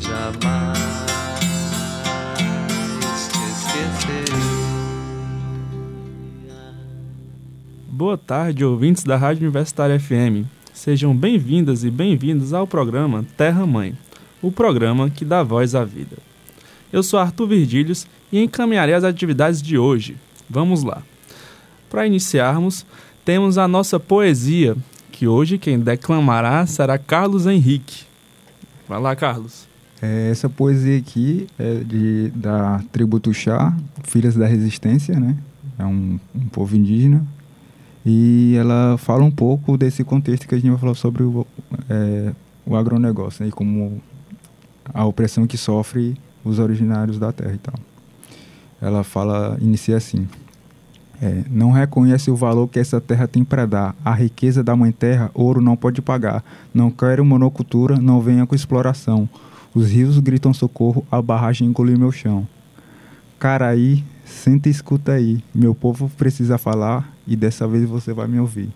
Jamais Boa tarde, ouvintes da Rádio Universitária FM. Sejam bem-vindas e bem-vindos ao programa Terra Mãe, o programa que dá voz à vida. Eu sou Arthur Virgílios e encaminharei as atividades de hoje. Vamos lá. Para iniciarmos, temos a nossa poesia, que hoje quem declamará será Carlos Henrique. Vai lá, Carlos. É, essa poesia aqui é de, da tribo Tuxá, Filhas da Resistência, né? É um, um povo indígena e ela fala um pouco desse contexto que a gente vai falar sobre o, é, o agronegócio né, e como a opressão que sofre os originários da terra e tal. Ela fala, inicia assim: é, não reconhece o valor que essa terra tem para dar. A riqueza da mãe terra, ouro não pode pagar. Não quero monocultura, não venha com exploração. Os rios gritam socorro, a barragem engoliu meu chão. Caraí, senta e escuta aí. Meu povo precisa falar e dessa vez você vai me ouvir.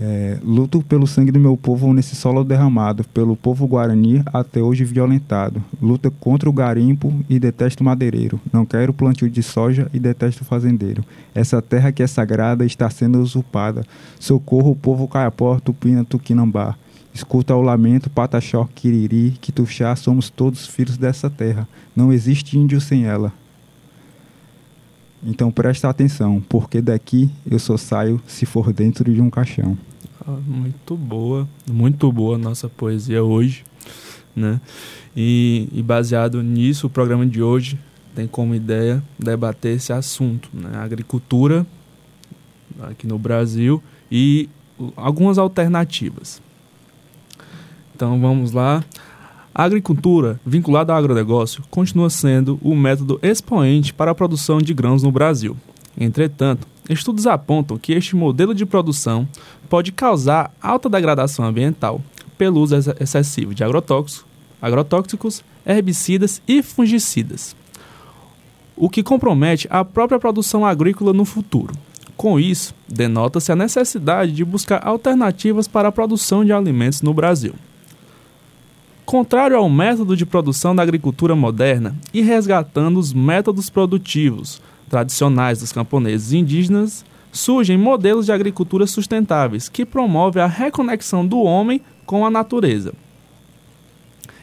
É, luto pelo sangue do meu povo nesse solo derramado, pelo povo guarani até hoje violentado. Luta contra o garimpo e detesto madeireiro. Não quero plantio de soja e detesto o fazendeiro. Essa terra que é sagrada está sendo usurpada. Socorro povo caiapó, tupina, tuquinambá. Escuta o lamento, pataxó, quiriri, que tuxá, somos todos filhos dessa terra. Não existe índio sem ela. Então presta atenção, porque daqui eu só saio se for dentro de um caixão. Ah, muito boa, muito boa nossa poesia hoje, né? E, e, baseado nisso, o programa de hoje tem como ideia debater esse assunto, né? A agricultura aqui no Brasil e algumas alternativas. Então vamos lá. A agricultura, vinculada ao agronegócio, continua sendo o método expoente para a produção de grãos no Brasil. Entretanto, estudos apontam que este modelo de produção pode causar alta degradação ambiental pelo uso excessivo de agrotóxicos, agrotóxicos herbicidas e fungicidas, o que compromete a própria produção agrícola no futuro. Com isso, denota-se a necessidade de buscar alternativas para a produção de alimentos no Brasil. Contrário ao método de produção da agricultura moderna e resgatando os métodos produtivos tradicionais dos camponeses indígenas, surgem modelos de agricultura sustentáveis que promovem a reconexão do homem com a natureza.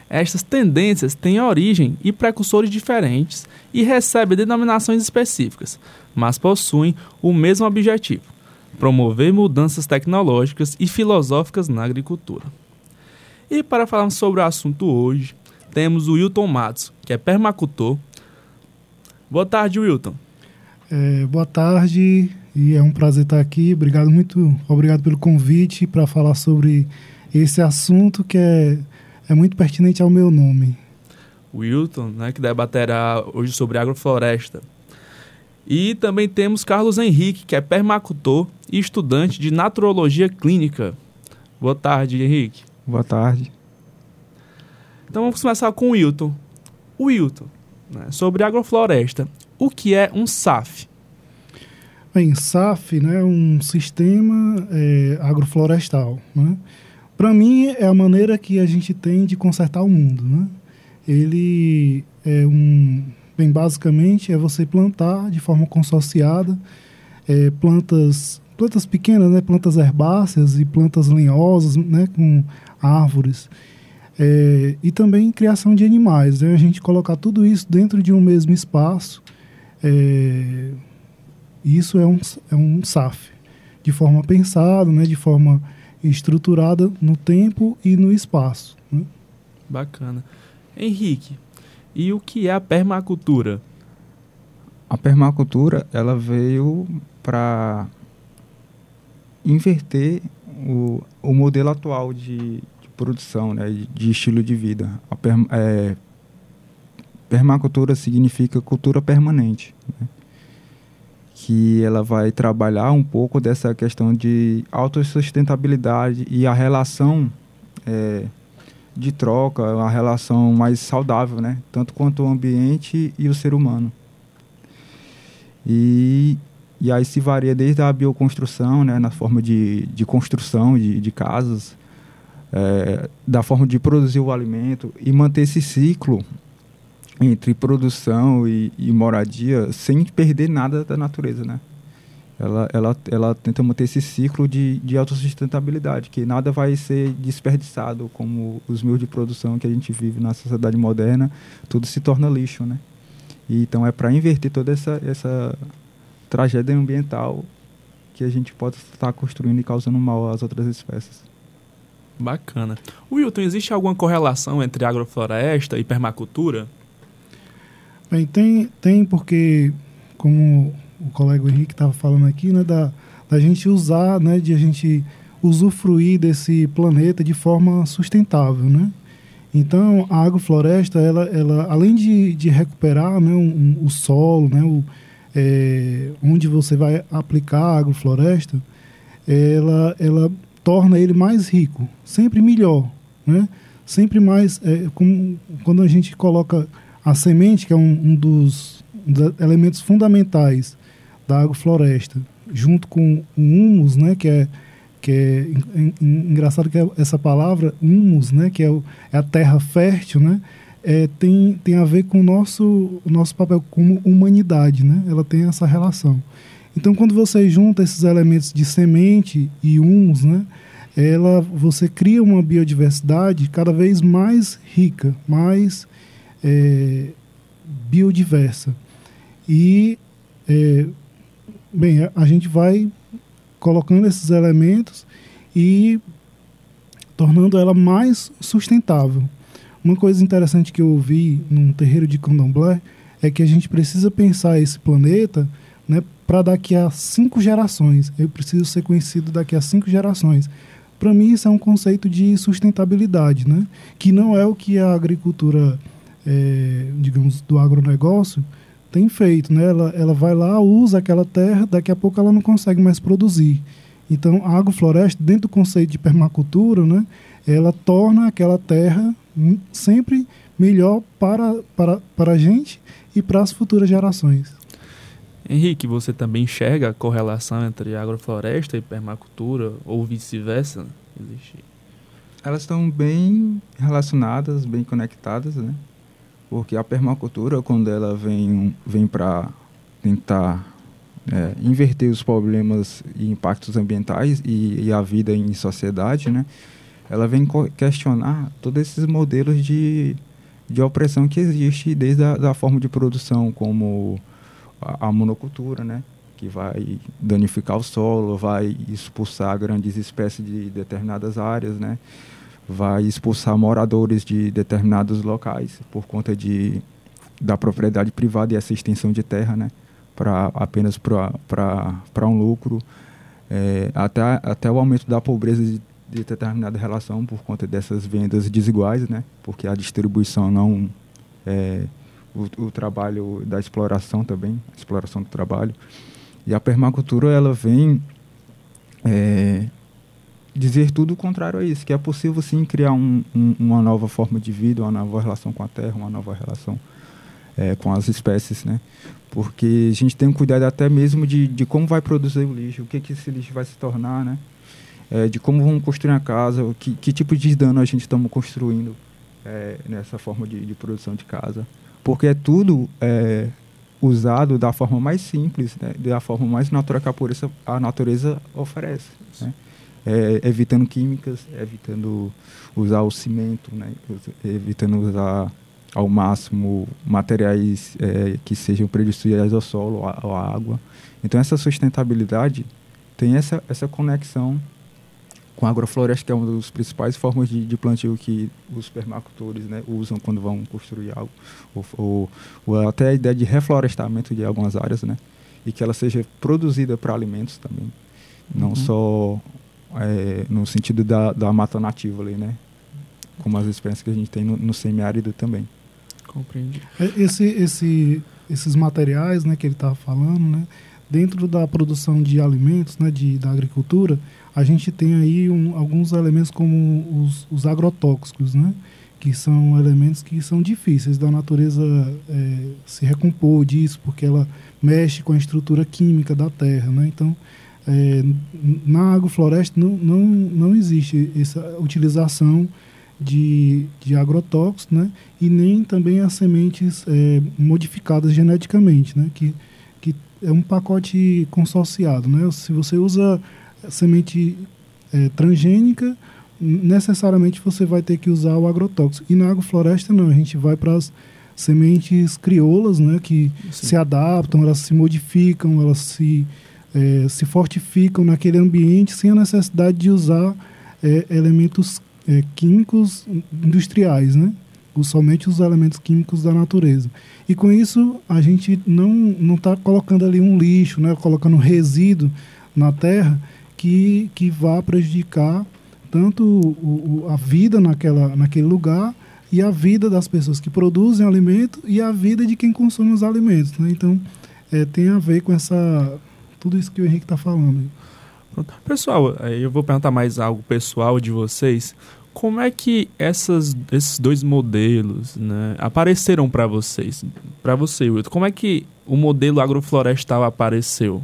Estas tendências têm origem e precursores diferentes e recebem denominações específicas, mas possuem o mesmo objetivo: promover mudanças tecnológicas e filosóficas na agricultura. E para falar sobre o assunto hoje, temos o Wilton Matos, que é permacultor. Boa tarde, Wilton. É, boa tarde e é um prazer estar aqui. Obrigado muito, obrigado pelo convite para falar sobre esse assunto que é, é muito pertinente ao meu nome. Wilton, né, que debaterá hoje sobre agrofloresta. E também temos Carlos Henrique, que é permacultor e estudante de naturologia clínica. Boa tarde, Henrique. Boa tarde. Então vamos começar com o Wilton. O Wilton, né, sobre agrofloresta. O que é um SAF? Bem, SAF né, é um sistema é, agroflorestal. Né? Para mim, é a maneira que a gente tem de consertar o mundo. Né? Ele é um. Bem, basicamente, é você plantar de forma consorciada é, plantas plantas pequenas, né, plantas herbáceas e plantas lenhosas, né, com árvores. É, e também criação de animais. Né? A gente colocar tudo isso dentro de um mesmo espaço, é, isso é um, é um SAF, de forma pensada, né? de forma estruturada no tempo e no espaço. Né? Bacana. Henrique, e o que é a permacultura? A permacultura ela veio para inverter o, o modelo atual de, de produção, né, de estilo de vida. A per, é, permacultura significa cultura permanente, né, que ela vai trabalhar um pouco dessa questão de autossustentabilidade e a relação é, de troca, uma relação mais saudável, né, tanto quanto o ambiente e o ser humano. E, e aí se varia desde a bioconstrução, né, na forma de, de construção de, de casas, é, da forma de produzir o alimento e manter esse ciclo entre produção e, e, moradia sem perder nada da natureza, né? Ela, ela, ela tenta manter esse ciclo de, de autossustentabilidade, que nada vai ser desperdiçado, como os meios de produção que a gente vive na sociedade moderna, tudo se torna lixo, né? E, então é para inverter toda essa, essa tragédia ambiental que a gente pode estar construindo e causando mal às outras espécies. Bacana. Wilton, existe alguma correlação entre agrofloresta e permacultura? Bem, tem, tem porque, como o colega Henrique estava falando aqui, né, da, da gente usar, né, de a gente usufruir desse planeta de forma sustentável, né? Então, a agrofloresta, ela, ela além de, de recuperar né, um, um, o solo, né, o, é, onde você vai aplicar a agrofloresta, ela, ela torna ele mais rico, sempre melhor, né? Sempre mais, é, como, quando a gente coloca a semente, que é um, um dos, dos, elementos fundamentais da agrofloresta, junto com o humus, né? Que é que é engraçado que é essa palavra humus, né, que é, o, é a terra fértil, né, é, tem, tem a ver com o nosso, o nosso papel como humanidade, né, ela tem essa relação. Então, quando você junta esses elementos de semente e humus, né, ela, você cria uma biodiversidade cada vez mais rica, mais é, biodiversa. E, é, bem, a gente vai colocando esses elementos e tornando ela mais sustentável. Uma coisa interessante que eu ouvi num terreiro de candomblé é que a gente precisa pensar esse planeta né, para daqui a cinco gerações. Eu preciso ser conhecido daqui a cinco gerações. Para mim, isso é um conceito de sustentabilidade, né? que não é o que a agricultura, é, digamos, do agronegócio tem feito. Né? Ela, ela vai lá, usa aquela terra, daqui a pouco ela não consegue mais produzir. Então, a agrofloresta, dentro do conceito de permacultura, né, ela torna aquela terra sempre melhor para, para, para a gente e para as futuras gerações. Henrique, você também enxerga a correlação entre agrofloresta e permacultura ou vice-versa? Existe? Elas estão bem relacionadas, bem conectadas, né? Porque a permacultura, quando ela vem, vem para tentar é, inverter os problemas e impactos ambientais e, e, a vida em sociedade, né? Ela vem questionar todos esses modelos de, de opressão que existe desde a da forma de produção, como a, a monocultura, né? que vai danificar o solo, vai expulsar grandes espécies de determinadas áreas, né? vai expulsar moradores de determinados locais por conta de, da propriedade privada e essa extensão de terra, né? Pra, apenas para um lucro, é, até, até o aumento da pobreza de, de determinada relação por conta dessas vendas desiguais, né? porque a distribuição não é, o, o, trabalho da exploração também, a exploração do trabalho. E a permacultura ela vem é, dizer tudo o contrário a isso, que é possível sim criar um, um, uma nova forma de vida, uma nova relação com a terra, uma nova relação é, com as espécies, né? Porque a gente tem um cuidado até mesmo de, de como vai produzir o lixo, o que, que esse lixo vai se tornar, né? É, de como vamos construir a casa, que, que tipo de dano a gente estamos construindo é, nessa forma de, de produção de casa porque é tudo é, usado da forma mais simples, né, da forma mais natural que a natureza, a natureza oferece. Né? É, evitando químicas, evitando usar o cimento, né, evitando usar ao máximo materiais é, que sejam prejudiciais ao solo, ou à água. Então essa sustentabilidade tem essa, essa conexão com a agrofloresta, que é uma das principais formas de, de plantio que os permacultores né, usam quando vão construir algo, ou, ou, ou, até a ideia de reflorestamento de algumas áreas, né, e que ela seja produzida para alimentos também, não uhum. só é, no sentido da, da mata nativa ali, né, como as experiências que a gente tem no, no semiárido também. Compreendi. É, Esse, esse, esses materiais né, que ele estava falando, né, dentro da produção de alimentos, né, de, da agricultura, a gente tem aí um, alguns elementos como os, os agrotóxicos, né, que são elementos que são difíceis da natureza é, se recompor disso, porque ela mexe com a estrutura química da terra. Né, então, é, na agrofloresta não, não, não existe essa utilização de, de agrotóxicos, né? e nem também as sementes é, modificadas geneticamente, né? que, que é um pacote consorciado. Né? Se você usa semente é, transgênica, necessariamente você vai ter que usar o agrotóxico. E na agrofloresta não, a gente vai para as sementes crioulas, né? que Sim. se adaptam, elas se modificam, elas se, é, se fortificam naquele ambiente sem a necessidade de usar é, elementos é, químicos industriais, né? Os- somente os elementos químicos da natureza. E com isso a gente não não está colocando ali um lixo, né? Colocando resíduo na terra que que vá prejudicar tanto o, o- a vida naquela naquele lugar e a vida das pessoas que produzem alimento e a vida de quem consome os alimentos, né? Então é, tem a ver com essa tudo isso que o Henrique está falando. Pessoal, aí eu vou perguntar mais algo pessoal de vocês. Como é que essas, esses dois modelos né, apareceram para vocês? Para você, Wilton, como é que o modelo agroflorestal apareceu?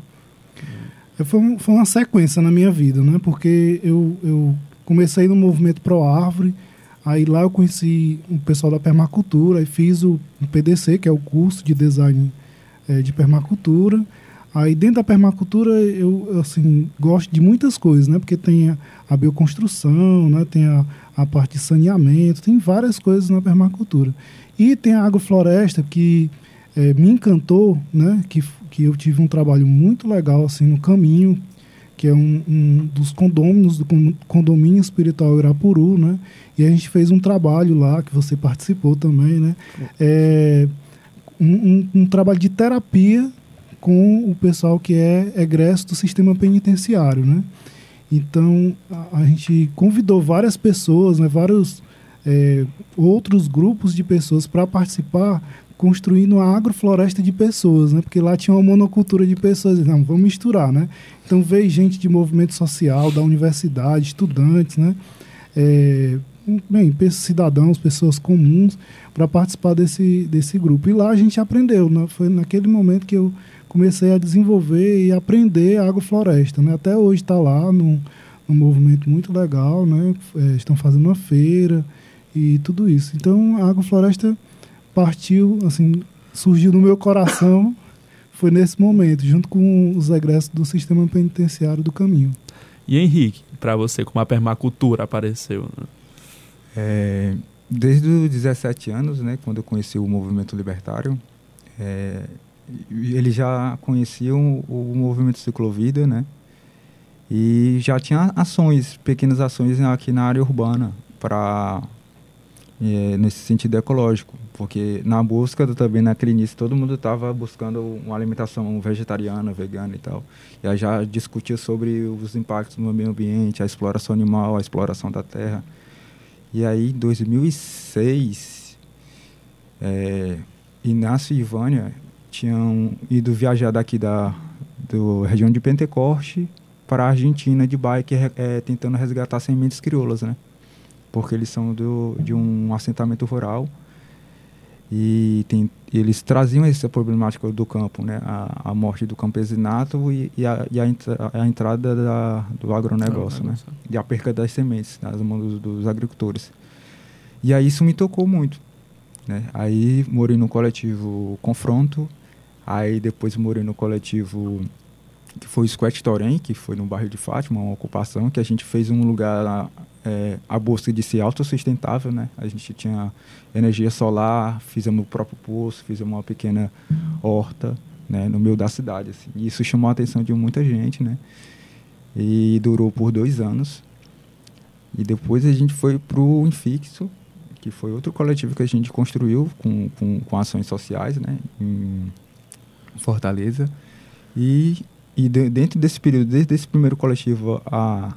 É, Foi, um- foi uma sequência na minha vida, né? Porque eu, eu comecei no movimento Pro Árvore, aí lá eu conheci o pessoal da permacultura, aí fiz o, PDC, que é o curso de design eh, de permacultura. Aí dentro da permacultura eu assim gosto de muitas coisas, né? Porque tem a, a bioconstrução, né? Tem a, a parte de saneamento, tem várias coisas na permacultura. E tem a agrofloresta que eh, me encantou, né? Que, que eu tive um trabalho muito legal assim no caminho, que é um, um dos condôminos do con- condomínio espiritual Irapuru, né? E a gente fez um trabalho lá que você participou também, né? É, um, um- um trabalho de terapia com o pessoal que é egresso do sistema penitenciário, né? Então a, a gente convidou várias pessoas, né? Vários é, outros grupos de pessoas para participar construindo a agrofloresta de pessoas, né? Porque lá tinha uma monocultura de pessoas. Não, vamos misturar, né? Então veio gente de movimento social, da universidade, estudantes, né? É, bem, cidadãos, pessoas comuns, para participar desse, desse grupo. E lá a gente aprendeu, né? Foi naquele momento que eu comecei a desenvolver e aprender a agrofloresta, né? Até hoje está lá num, num movimento muito legal, né? É, estão fazendo uma feira e tudo isso. Então a agrofloresta partiu, assim, surgiu no meu coração, foi nesse momento, junto com os egressos do sistema penitenciário do caminho. E Henrique, para você, como a permacultura apareceu? né? É, desde os 17 anos, né, quando eu conheci o movimento libertário, é, eles já conheciam o, o movimento ciclovida, né, e já tinha ações, pequenas ações aqui na área urbana para é, nesse sentido ecológico, porque na busca do- também naquele início todo mundo estava buscando uma alimentação vegetariana, vegana e tal. E aí já discutia sobre os impactos no meio ambiente, a exploração animal, a exploração da terra. E aí, em 2006, é, Inácio e Ivânia tinham ido viajar daqui da do região de Pentecoste para a Argentina de bike, é, tentando resgatar sementes crioulas, né? Porque eles são do, de um assentamento rural e tem, eles traziam essa problemática do campo, né? A, a morte do campesinato e, e, a, e a, entra- a entrada da, do agronegócio, né? e a perca das sementes nas mãos dos, dos agricultores. E aí isso me tocou muito. Né? Aí morei no coletivo Confronto, aí depois morei no coletivo que foi o Squat Torém, que foi no bairro de Fátima, uma ocupação, que a gente fez um lugar é, a busca de ser autossustentável, né? A gente tinha energia solar, fizemos o próprio poço, fizemos uma pequena horta, né? No meio da cidade, assim. E isso chamou a atenção de muita gente, né? E durou por dois anos. E depois a gente foi para o Infixo, que foi outro coletivo que a gente construiu com, com, com ações sociais, né? Em Fortaleza. E, e de- dentro desse período, desde esse primeiro coletivo a,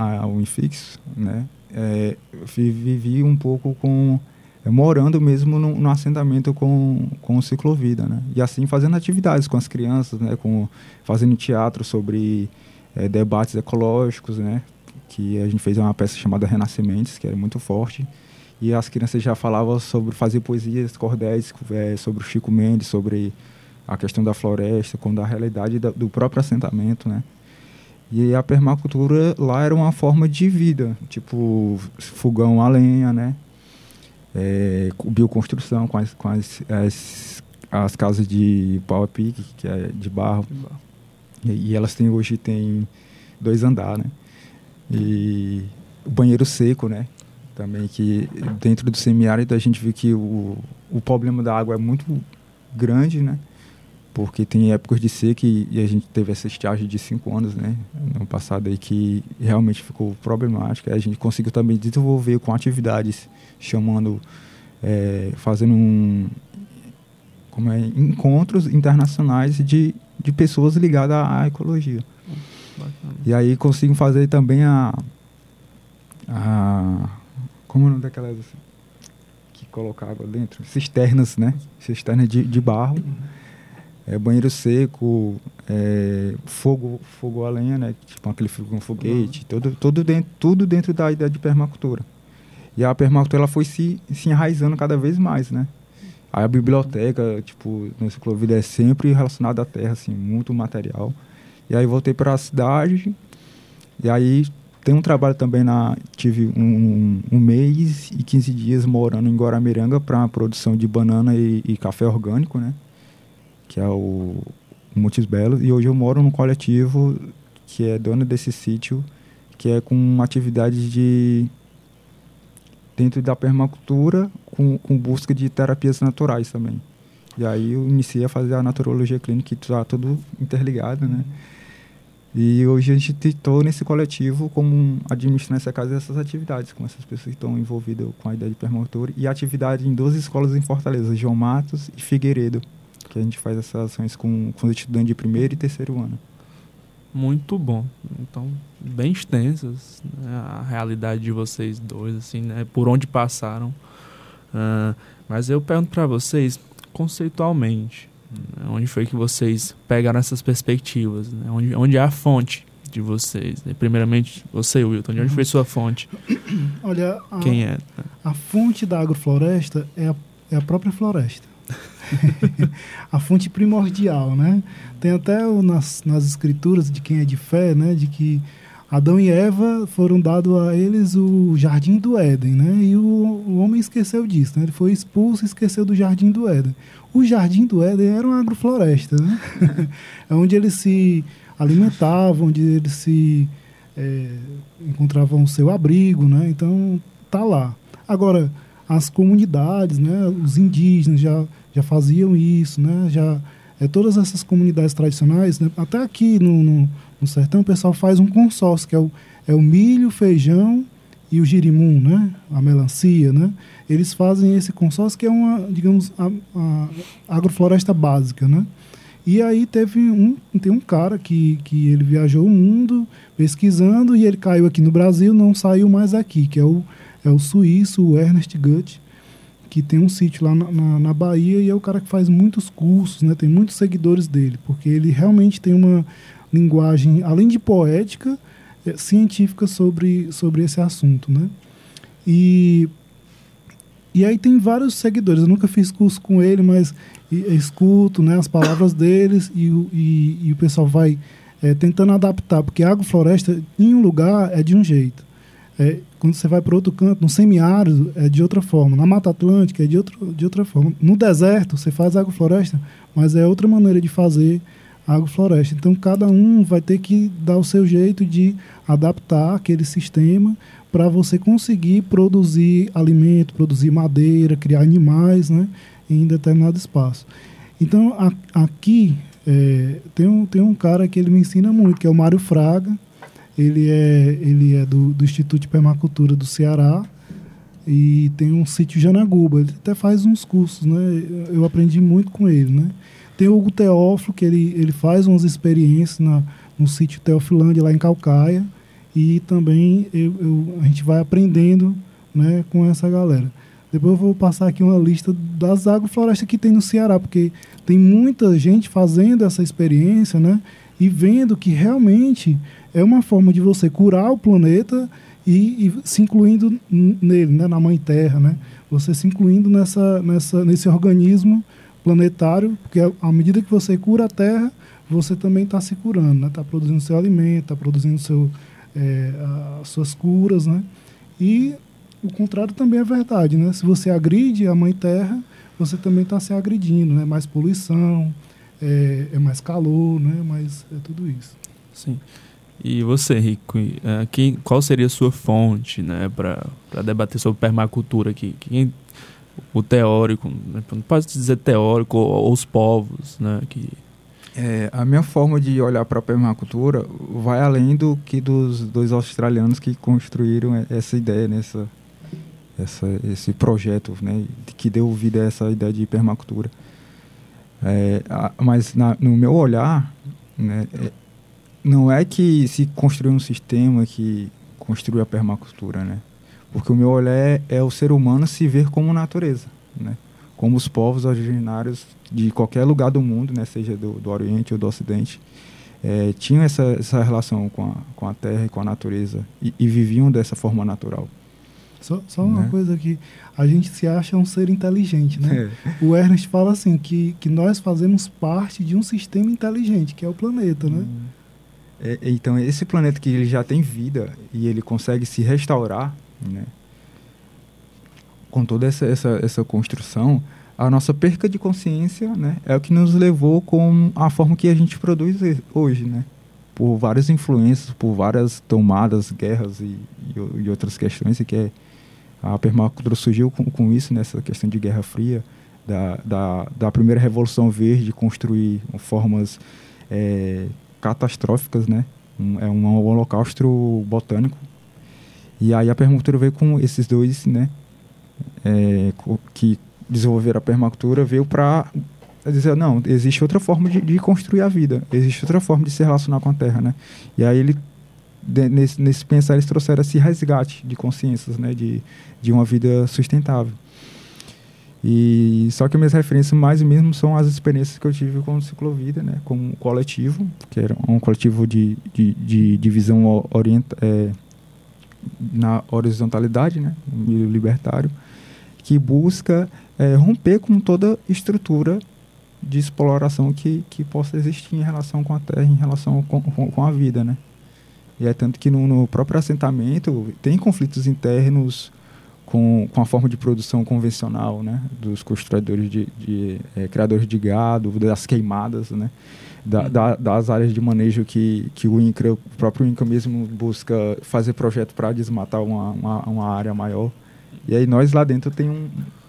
ao Infixo, né? é, vi- vivi um pouco com é, morando mesmo no, no assentamento com, com o ciclovida, né? E assim fazendo atividades com as crianças, né? Com fazendo teatro sobre é, debates ecológicos, né? Que a gente fez uma peça chamada Renascimentes, que era muito forte. E as crianças já falavam sobre fazer poesias, cordéis, é, sobre o Chico Mendes, sobre a questão da floresta, com da realidade da- do próprio assentamento, né? E a permacultura lá era uma forma de vida, tipo fogão a lenha, né? É, co- bioconstrução com as, com as, as, as casas de pau a pique, que é de barro. E, e elas têm hoje tem dois andares, né? E o banheiro seco, né? Também que dentro do semiárido a gente viu que o, o problema da água é muito grande, né? Porque tem épocas de seca e, a gente teve essa estiagem de cinco anos, né? No passado aí que realmente ficou problemática. A gente conseguiu também desenvolver com atividades chamando, é, fazendo um, como é, encontros internacionais de, de pessoas ligadas à, à ecologia. Bacana. E aí consigo fazer também a. a como é o nome daquelas que coloca água dentro? Cisternas, né? Cisternas de, de barro. É, banheiro seco, é, fogo, fogo a lenha, né? Tipo aquele fogo com foguete, tudo, tudo, dentro, tudo dentro da ideia de permacultura. E a permacultura ela foi se, se enraizando cada vez mais, né? Aí a biblioteca, tipo, no Ciclovida é sempre relacionada à terra, assim, muito material. E aí voltei para a cidade. E aí tem um trabalho também na. Tive um, um mês e 15 dias morando em Guaramiranga para a produção de banana e, e café orgânico, né? Que é o Montes Belos. E hoje eu moro num coletivo que é dono desse sítio, que é com atividades de. dentro da permacultura, com, com busca de terapias naturais também. E aí eu iniciei a fazer a naturologia clínica, que está tudo interligado, né? E hoje a gente estou nesse coletivo como um- administrando essa casa essas atividades, com essas pessoas que estão envolvidas com a ideia de permacultura. E atividade em duas escolas em Fortaleza, João Matos e Figueiredo, que a gente faz essas ações com, com os estudantes de primeiro e terceiro ano. Muito bom. Então, bem extensas né, a realidade de vocês dois, assim, né? Por onde passaram. Ah, mas eu pergunto para vocês, conceitualmente, né, onde foi que vocês pegaram essas perspectivas? Né? Onde, onde é a fonte de vocês? né? Primeiramente, você, Wilton, de onde foi sua fonte? Olha, a, Quem é? a fonte da agrofloresta é a, é a própria floresta. a fonte primordial, né? Tem até o- nas, nas escrituras de quem é de fé, né? De que Adão e Eva foram dados a eles o jardim do Éden, né? E o, o homem esqueceu disso, né? Ele foi expulso e esqueceu do jardim do Éden. O jardim do Éden era uma agrofloresta, né? é onde eles se alimentavam, onde eles se é, encontravam o seu abrigo, né? Então tá lá. Agora as comunidades, né? Os indígenas já já faziam isso, né? Já é, todas essas comunidades tradicionais, né? até aqui no, no, no sertão, o pessoal faz um consórcio que é o, é o milho, feijão e o girimum, né? A melancia, né? Eles fazem esse consórcio que é uma, digamos, a, a agrofloresta básica, né? E aí teve um, tem um cara que, que ele viajou o mundo pesquisando e ele caiu aqui no Brasil, não saiu mais aqui, que é o, é o suíço, o Ernest Gutt, que tem um sítio lá na, na, na Bahia e é o cara que faz muitos cursos, né? Tem muitos seguidores dele, porque ele realmente tem uma linguagem, além de poética, é, científica sobre, sobre esse assunto, né? E e aí tem vários seguidores. Eu nunca fiz curso com ele, mas escuto né, as palavras deles e, e, e o pessoal vai é, tentando adaptar, porque a agrofloresta em um lugar é de um jeito. É, quando você vai para outro canto, no semiárido é de outra forma, na Mata Atlântica é de, outro, de outra forma. No deserto você faz agrofloresta, mas é outra maneira de fazer agrofloresta. Então cada um vai ter que dar o seu jeito de adaptar aquele sistema para você conseguir produzir alimento, produzir madeira, criar animais né, em determinado espaço. Então a- aqui é, tem, um, tem um cara que ele me ensina muito, que é o Mário Fraga. Ele é, ele é do, do Instituto de Permacultura do Ceará e tem um sítio Janaguba. Ele até faz uns cursos, né? Eu aprendi muito com ele, né? Tem o Hugo Teófilo, que ele, ele faz umas experiências na, no sítio Teofilândia, lá em Calcaia. e também eu, eu, a gente vai aprendendo né, com essa galera. Depois eu vou passar aqui uma lista das agroflorestas que tem no Ceará, porque tem muita gente fazendo essa experiência, né? E vendo que realmente é uma forma de você curar o planeta e, e se incluindo nele, né? Na Mãe Terra, né? Você se incluindo nessa, nessa, nesse organismo planetário, porque à medida que você cura a Terra, você também está se curando, né? Está produzindo seu alimento, está produzindo seu, é, as suas curas, né? E o contrário também é verdade, né? Se você agride a Mãe Terra, você também está se agredindo, né? Mais poluição, é, é, mais calor, né? Mas é tudo isso. Sim. E você, Rico, é, qual seria a sua fonte, né, para debater sobre permacultura aqui? Quem, o teórico, né? não pode dizer teórico ou, ou os povos, né, que é, a minha forma de olhar para a permacultura vai além do que dos dois australianos que construíram essa ideia, nessa, essa, esse projeto, né, que deu vida a essa ideia de permacultura. É, a, mas na, no meu olhar, né, é, não é que se construiu um sistema que construiu a permacultura, né? Porque o meu olhar é, é o ser humano se ver como natureza, né? como os povos originários de qualquer lugar do mundo, né, seja do, do Oriente ou do Ocidente, é, tinham essa, essa relação com a, com a terra e com a natureza e, e viviam dessa forma natural. Só, só uma né? coisa que a gente se acha um ser inteligente, né? É. O Ernest fala assim que, que nós fazemos parte de um sistema inteligente, que é o planeta, né? Hum. É, então esse planeta que ele já tem vida e ele consegue se restaurar, né? com toda essa, essa, essa construção, a nossa perca de consciência né, é o que nos levou com a forma que a gente produz hoje, né? Por várias influências, por várias tomadas, guerras e, e, e outras questões, e que é, a permacultura surgiu com, com isso, nessa né, questão de Guerra Fria, da, da, da primeira Revolução Verde, construir formas é, catastróficas, né? Um, é um holocausto botânico. E aí a permacultura veio com esses dois, né? é, que desenvolveram a permacultura veio para dizer não existe outra forma de, de, construir a vida existe outra forma de se relacionar com a terra né e aí ele de, nesse, nesse pensar eles trouxeram esse resgate de consciências né de, de uma vida sustentável e só que minhas referências mais mesmo são as experiências que eu tive com o ciclovida né como coletivo que era um coletivo de de, de, de visão orienta, é, na horizontalidade né libertário que busca é, romper com toda estrutura de exploração que, que possa existir em relação com a terra, em relação com, com, com a vida, né? E é tanto que no, no, próprio assentamento tem conflitos internos com, com a forma de produção convencional, né? Dos construtores de, de é, criadores de gado, das queimadas, né? Da, uhum. da, das áreas de manejo que, que o INCRA, o próprio INCRA mesmo busca fazer projeto para desmatar uma, uma, uma área maior. E aí nós lá dentro tem um,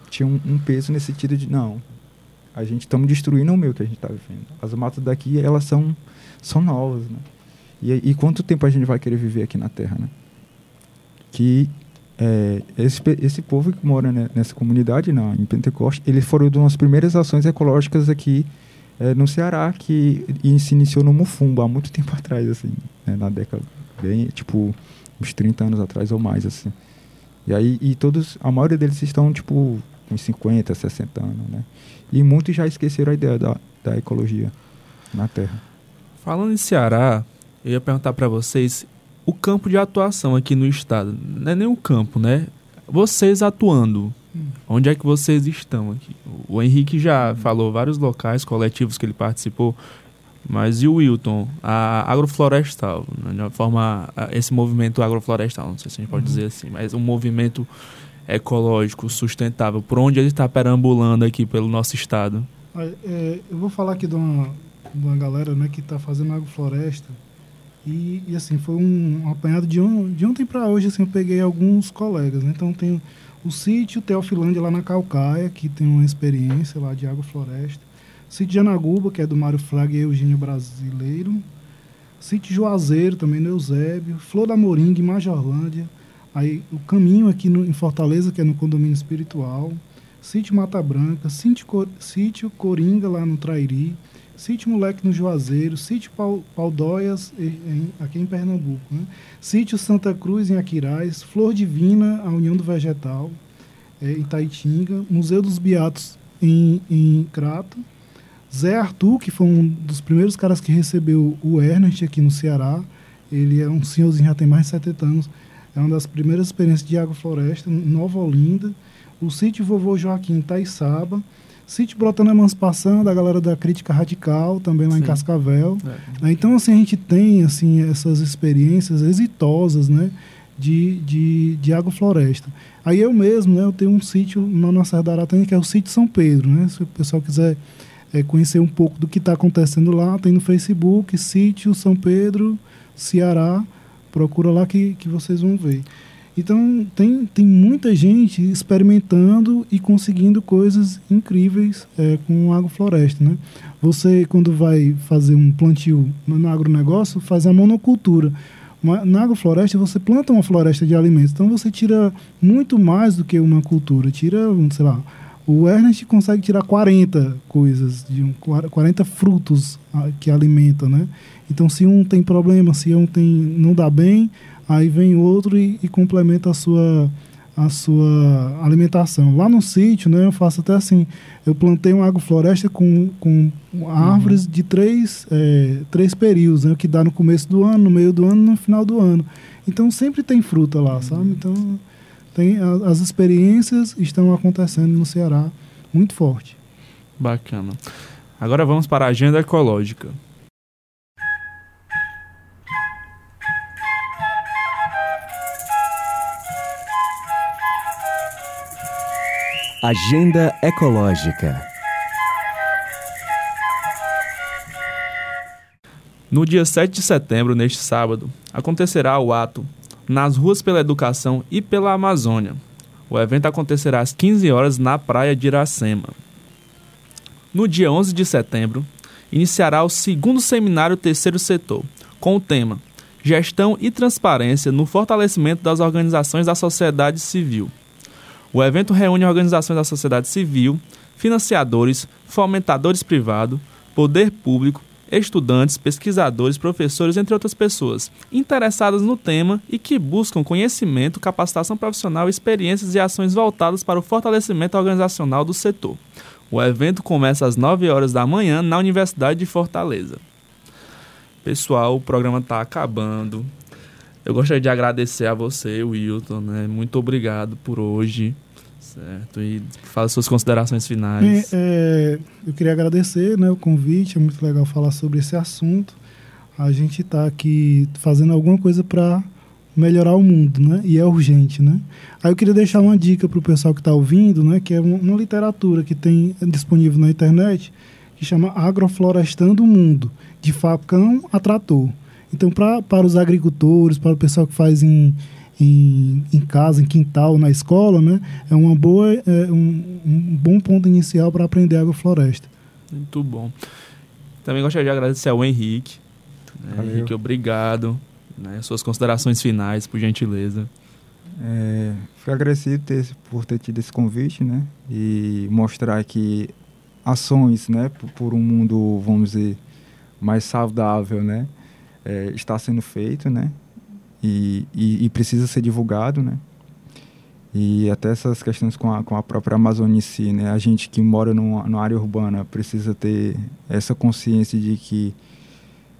tinha um, um peso nesse sentido de, não, a gente estamos destruindo o meio que a gente está vivendo. As matas daqui, elas são, são novas, né? E, e quanto tempo a gente vai querer viver aqui na Terra, né? Que é, esse, esse povo que mora né, nessa comunidade, na, em Pentecoste, eles foram de umas primeiras ações ecológicas aqui é, no Ceará, que se iniciou no Mufumba, há muito tempo atrás, assim, né, na década, bem, tipo, uns 30 anos atrás ou mais, assim. E aí, e todos, a maioria deles estão, tipo, com 50, 60 anos, né? E muitos já esqueceram a ideia da, da ecologia na Terra. Falando em Ceará, eu ia perguntar para vocês o campo de atuação aqui no estado. Não é nem o campo, né? Vocês atuando, onde é que vocês estão aqui? O Henrique já falou vários locais, coletivos que ele participou. Mas e o Wilton, a agroflorestal, né, forma, esse movimento agroflorestal, não sei se a gente pode dizer assim, mas um movimento ecológico, sustentável, por onde ele está perambulando aqui pelo nosso estado? É, eu vou falar aqui de uma, de uma galera né, que está fazendo agrofloresta e, e, assim, foi um, um apanhado de, on, de ontem para hoje, assim, eu peguei alguns colegas, né? então tem o sítio Teofilândia lá na Calcaia, que tem uma experiência lá de agrofloresta, Sítio de Anaguba, que é do Mário Fraga e Eugênio Brasileiro. Sítio Juazeiro, também no Eusébio. Flor da Moringa, em Majorlândia. Aí o caminho aqui no, em Fortaleza, que é no condomínio espiritual. Sítio Mata Branca. Sítio, Cor, Sítio Coringa, lá no Trairi. Sítio Moleque no Juazeiro, Paudóias, em, aqui em Pernambuco, né? Sítio Santa Cruz, em Aquiraz, Flor Divina, a União do Vegetal, é, em Taitinga, Museu dos Beatos, em, em Crato, Zé Arthur, que foi um dos primeiros caras que recebeu o Ernest aqui no Ceará, ele é um senhorzinho, já tem mais de 70 anos, é uma das primeiras experiências de agrofloresta, Nova Olinda, o sítio Vovô Joaquim em Taiçaba, Sítio Brotando Emancipação, da galera da Crítica Radical, também lá Sim. em Cascavel. É. Então, assim, a gente tem assim, essas experiências exitosas, né? De, de, de agrofloresta. Aí eu mesmo, né? Eu tenho um sítio na nossa Serra que é o Sítio São Pedro, né? Se o pessoal quiser é, conhecer um pouco do que está acontecendo lá, tem no Facebook, Sítio São Pedro, Ceará. Procura lá que, que vocês vão ver. Então, tem, tem muita gente experimentando e conseguindo coisas incríveis é, com agrofloresta, né? Você, quando vai fazer um plantio no agronegócio, faz a monocultura. Na agrofloresta, você planta uma floresta de alimentos. Então, você tira muito mais do que uma cultura. Tira, sei lá, o Ernest consegue tirar 40 coisas, de um, 40 frutos ah, que alimentam, né? Então, se um tem problema, se um tem, não dá bem, aí vem outro e, e, complementa a sua a sua alimentação. Lá no sítio, né, eu faço até assim, eu plantei uma agrofloresta com, com árvores uhum. de três, é, três períodos, né, que dá no começo do ano, no meio do ano no final do ano. Então sempre tem fruta lá, uhum. sabe? Então tem, a, as experiências estão acontecendo no Ceará muito forte. Bacana. Agora vamos para a agenda ecológica. Agenda Ecológica. No dia 7 de setembro, neste sábado, acontecerá o ato Nas Ruas pela Educação e pela Amazônia. O evento acontecerá às 15 horas na praia de Iracema. No dia 11 de setembro, iniciará o segundo seminário Terceiro Setor, com o tema Gestão e Transparência no Fortalecimento das Organizações da Sociedade Civil o evento reúne organizações da sociedade civil, financiadores, fomentadores privados, poder público, estudantes, pesquisadores, professores, entre outras pessoas, interessadas no tema e que buscam conhecimento, capacitação profissional, experiências e ações voltadas para o fortalecimento organizacional do setor. O evento começa às 9 horas da manhã na Universidade de Fortaleza. Pessoal, o programa está acabando. Eu gostaria de agradecer a você, Wilton, né? Muito obrigado por hoje, certo? E fala suas considerações finais. É, é, eu queria agradecer né, o convite, é muito legal falar sobre esse assunto. A gente está aqui fazendo alguma coisa para melhorar o mundo, né? E é urgente, né? Aí eu queria deixar uma dica para o pessoal que está ouvindo, né? Que é uma literatura que tem disponível na internet que chama Agroflorestando o Mundo, de Facão a Trator. Então, pra, para os agricultores, para o pessoal que faz em, em, em casa, em quintal, na escola, né, é, uma boa, é um, um bom ponto inicial para aprender agrofloresta. Muito bom. Também gostaria de agradecer ao Henrique. Né, Henrique, obrigado. Né, suas considerações finais, por gentileza. É, fui agradecido ter, por ter tido esse convite, né? E mostrar que ações, né, por, por um mundo, vamos dizer, mais saudável, né? é, está sendo feito, né? E, e, e, precisa ser divulgado, né? E até essas questões com a, com a própria Amazônia em si, né? A gente que mora numa, numa área urbana precisa ter essa consciência de que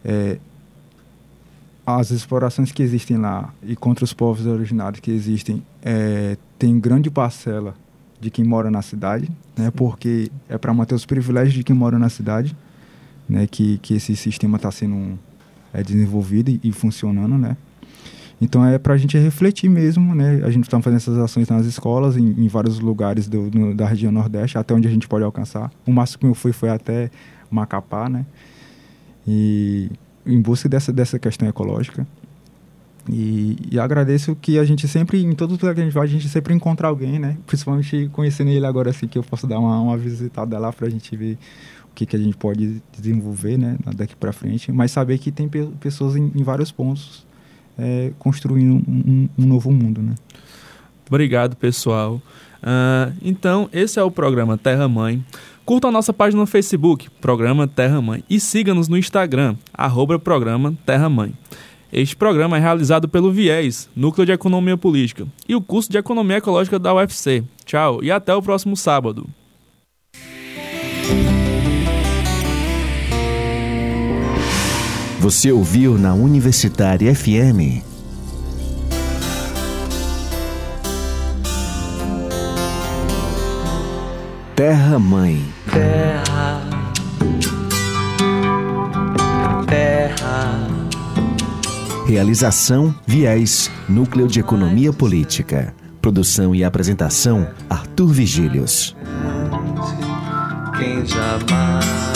é, as explorações que existem lá e contra os povos originários que existem é, tem grande parcela de quem mora na cidade, né? Porque é para manter os privilégios de quem mora na cidade, né? Que, que esse sistema está sendo é, desenvolvida e, e, funcionando, né? Então é para a gente refletir mesmo, né? A gente está fazendo essas ações nas escolas, em, em vários lugares do, no, da região Nordeste, até onde a gente pode alcançar. O máximo que eu fui foi até Macapá, né? E em busca dessa, dessa questão ecológica. E, e, agradeço que a gente sempre, em todo lugar que a gente vai, a gente sempre encontra alguém, né? Principalmente conhecendo ele agora, assim, que eu posso dar uma, uma visitada lá para a gente ver o que, que a gente pode desenvolver né, daqui para frente, mas saber que tem pe pessoas em, em, vários pontos é, construindo um, um, novo mundo. Né? Obrigado, pessoal. Uh, então, esse é o programa Terra Mãe. Curta a nossa página no Facebook, Programa Terra Mãe, e siga-nos no Instagram, arroba Programa Terra Mãe. Este programa é realizado pelo Viés, Núcleo de Economia Política, e o curso de Economia Ecológica da UFC. Tchau e até o próximo sábado. Você ouviu na Universitária FM Terra Mãe. Terra, terra, Realização Viés, Núcleo de Economia Política. Produção e apresentação Arthur Vigílios. quem jamais